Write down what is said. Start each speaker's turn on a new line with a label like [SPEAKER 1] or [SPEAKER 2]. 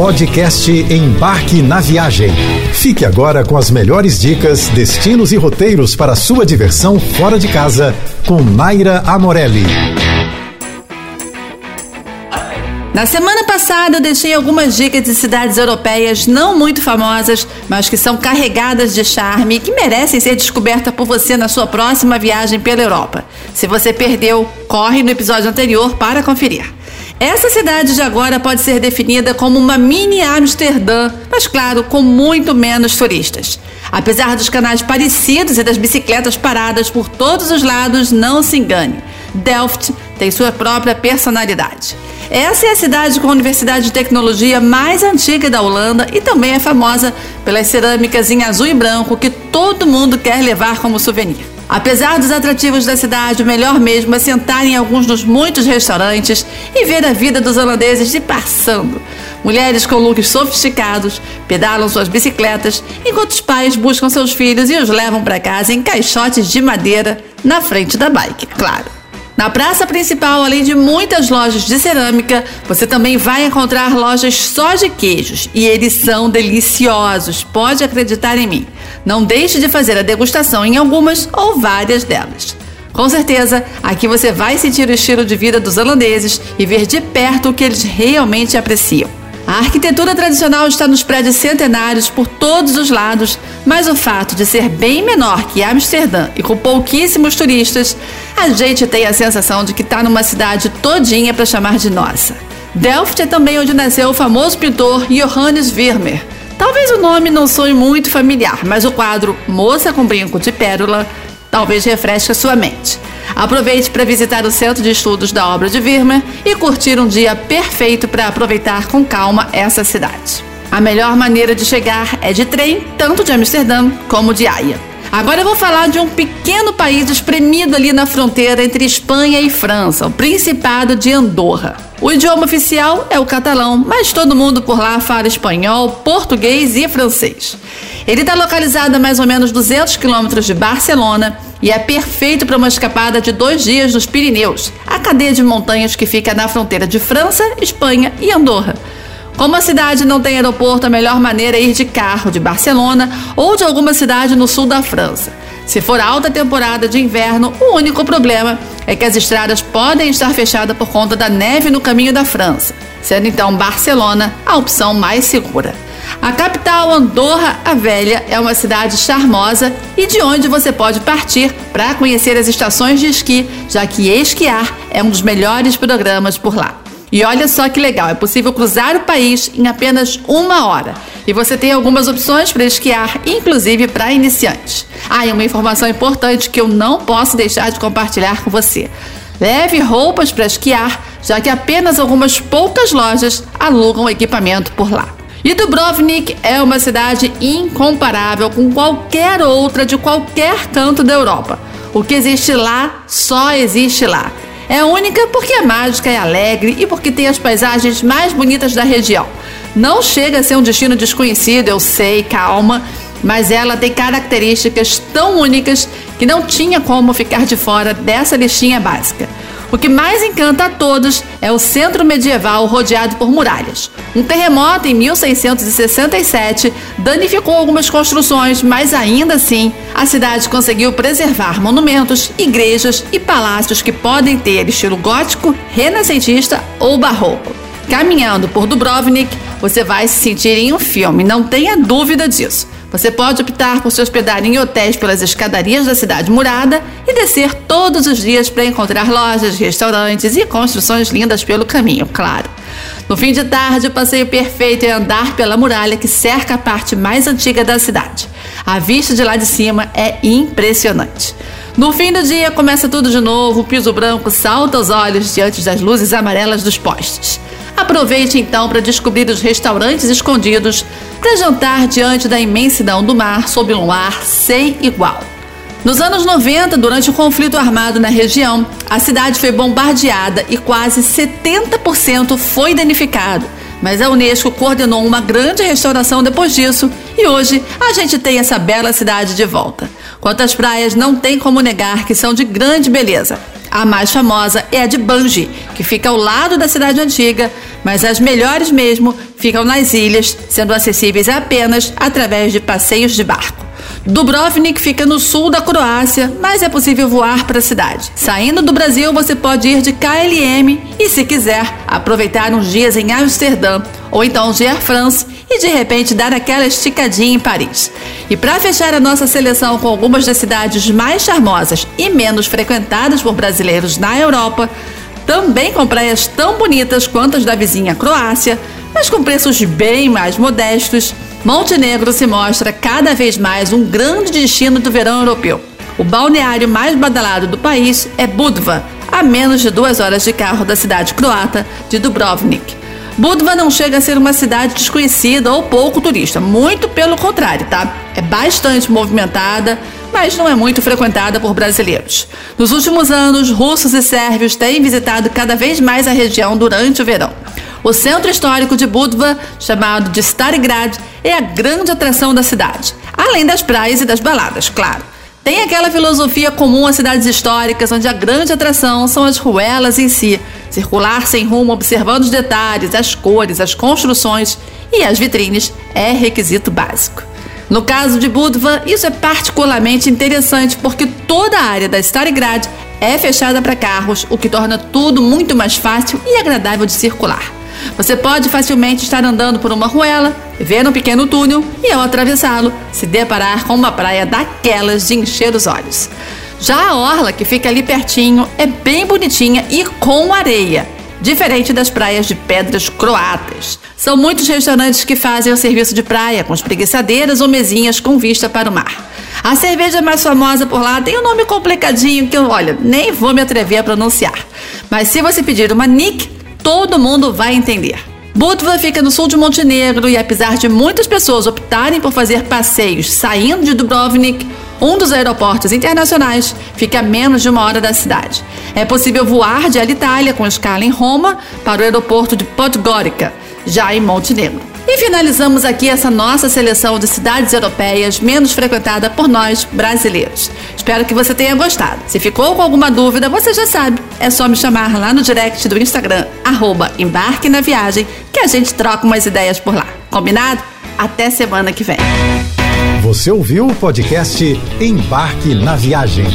[SPEAKER 1] Podcast Embarque na Viagem. Fique agora com as melhores dicas, destinos e roteiros para sua diversão fora de casa com Naira Amorelli.
[SPEAKER 2] Na semana passada eu deixei algumas dicas de cidades europeias não muito famosas, mas que são carregadas de charme e que merecem ser descobertas por você na sua próxima viagem pela Europa. Se você perdeu, corre no episódio anterior para conferir. Essa cidade de agora pode ser definida como uma mini Amsterdã, mas claro, com muito menos turistas. Apesar dos canais parecidos e das bicicletas paradas por todos os lados, não se engane. Delft tem sua própria personalidade. Essa é a cidade com a Universidade de Tecnologia mais antiga da Holanda e também é famosa pelas cerâmicas em azul e branco que todo mundo quer levar como souvenir. Apesar dos atrativos da cidade, o melhor mesmo é sentar em alguns dos muitos restaurantes e ver a vida dos holandeses de passando. Mulheres com looks sofisticados pedalam suas bicicletas, enquanto os pais buscam seus filhos e os levam para casa em caixotes de madeira na frente da bike, claro. Na praça principal, além de muitas lojas de cerâmica, você também vai encontrar lojas só de queijos e eles são deliciosos, pode acreditar em mim. Não deixe de fazer a degustação em algumas ou várias delas. Com certeza, aqui você vai sentir o estilo de vida dos holandeses e ver de perto o que eles realmente apreciam. A arquitetura tradicional está nos prédios centenários por todos os lados, mas o fato de ser bem menor que Amsterdã e com pouquíssimos turistas, a gente tem a sensação de que está numa cidade todinha para chamar de nossa. Delft é também onde nasceu o famoso pintor Johannes Vermeer. Talvez o nome não soe muito familiar, mas o quadro Moça com Brinco de Pérola talvez refresque a sua mente. Aproveite para visitar o centro de estudos da obra de Vermeer e curtir um dia perfeito para aproveitar com calma essa cidade. A melhor maneira de chegar é de trem, tanto de Amsterdã como de Haia. Agora eu vou falar de um pequeno país espremido ali na fronteira entre Espanha e França, o Principado de Andorra. O idioma oficial é o catalão, mas todo mundo por lá fala espanhol, português e francês. Ele está localizado a mais ou menos 200 quilômetros de Barcelona e é perfeito para uma escapada de dois dias nos Pirineus, a cadeia de montanhas que fica na fronteira de França, Espanha e Andorra. Como a cidade não tem aeroporto, a melhor maneira é ir de carro de Barcelona ou de alguma cidade no sul da França. Se for alta temporada de inverno, o único problema é que as estradas podem estar fechadas por conta da neve no caminho da França, sendo então Barcelona a opção mais segura. A capital, Andorra a Velha, é uma cidade charmosa e de onde você pode partir para conhecer as estações de esqui, já que esquiar é um dos melhores programas por lá. E olha só que legal, é possível cruzar o país em apenas uma hora. E você tem algumas opções para esquiar, inclusive para iniciantes. Ah, e uma informação importante que eu não posso deixar de compartilhar com você. Leve roupas para esquiar, já que apenas algumas poucas lojas alugam equipamento por lá. E Dubrovnik é uma cidade incomparável com qualquer outra de qualquer canto da Europa. O que existe lá só existe lá. É única porque é mágica, é alegre e porque tem as paisagens mais bonitas da região. Não chega a ser um destino desconhecido, eu sei, calma, mas ela tem características tão únicas que não tinha como ficar de fora dessa listinha básica. O que mais encanta a todos é o centro medieval rodeado por muralhas. Um terremoto em 1667 danificou algumas construções, mas ainda assim a cidade conseguiu preservar monumentos, igrejas e palácios que podem ter estilo gótico, renascentista ou barroco. Caminhando por Dubrovnik, você vai se sentir em um filme, não tenha dúvida disso. Você pode optar por se hospedar em hotéis pelas escadarias da cidade murada e descer todos os dias para encontrar lojas, restaurantes e construções lindas pelo caminho, claro. No fim de tarde, o passeio perfeito é andar pela muralha que cerca a parte mais antiga da cidade. A vista de lá de cima é impressionante. No fim do dia, começa tudo de novo, o piso branco salta aos olhos diante das luzes amarelas dos postes. Aproveite então para descobrir os restaurantes escondidos para jantar diante da imensidão do mar sob um ar sem igual. Nos anos 90, durante o conflito armado na região, a cidade foi bombardeada e quase 70% foi danificado. Mas a Unesco coordenou uma grande restauração depois disso e hoje a gente tem essa bela cidade de volta. Quanto às praias, não tem como negar que são de grande beleza. A mais famosa é a de Bangi, que fica ao lado da cidade antiga, mas as melhores mesmo ficam nas ilhas, sendo acessíveis apenas através de passeios de barco. Dubrovnik fica no sul da Croácia, mas é possível voar para a cidade. Saindo do Brasil, você pode ir de KLM e, se quiser, aproveitar uns dias em Amsterdã ou então de Air France e de repente dar aquela esticadinha em Paris. E para fechar a nossa seleção com algumas das cidades mais charmosas e menos frequentadas por brasileiros na Europa, também com praias tão bonitas quanto as da vizinha Croácia, mas com preços bem mais modestos, Montenegro se mostra cada vez mais um grande destino do verão europeu. O balneário mais badalado do país é Budva, a menos de duas horas de carro da cidade croata de Dubrovnik. Budva não chega a ser uma cidade desconhecida ou pouco turista, muito pelo contrário, tá? É bastante movimentada, mas não é muito frequentada por brasileiros. Nos últimos anos, russos e sérvios têm visitado cada vez mais a região durante o verão. O centro histórico de Budva, chamado de Starigrad, é a grande atração da cidade, além das praias e das baladas, claro. Tem aquela filosofia comum às cidades históricas, onde a grande atração são as ruelas em si, circular sem rumo, observando os detalhes, as cores, as construções e as vitrines é requisito básico. No caso de Budva, isso é particularmente interessante porque toda a área da Starigrad é fechada para carros, o que torna tudo muito mais fácil e agradável de circular. Você pode facilmente estar andando por uma ruela, ver um pequeno túnel e, ao atravessá-lo, se deparar com uma praia daquelas de encher os olhos. Já a orla, que fica ali pertinho, é bem bonitinha e com areia, diferente das praias de pedras croatas. São muitos restaurantes que fazem o serviço de praia, com espreguiçadeiras ou mesinhas com vista para o mar. A cerveja mais famosa por lá tem um nome complicadinho que eu, olha, nem vou me atrever a pronunciar. Mas se você pedir uma Nick, todo mundo vai entender. Budva fica no sul de Montenegro e apesar de muitas pessoas optarem por fazer passeios saindo de Dubrovnik, um dos aeroportos internacionais fica a menos de uma hora da cidade. É possível voar de Alitalia com escala em Roma para o aeroporto de Podgorica, já em Montenegro. E finalizamos aqui essa nossa seleção de cidades europeias menos frequentada por nós brasileiros. Espero que você tenha gostado. Se ficou com alguma dúvida, você já sabe. É só me chamar lá no direct do Instagram, arroba Embarque na Viagem, que a gente troca umas ideias por lá. Combinado? Até semana que vem.
[SPEAKER 1] Você ouviu o podcast Embarque na Viagem.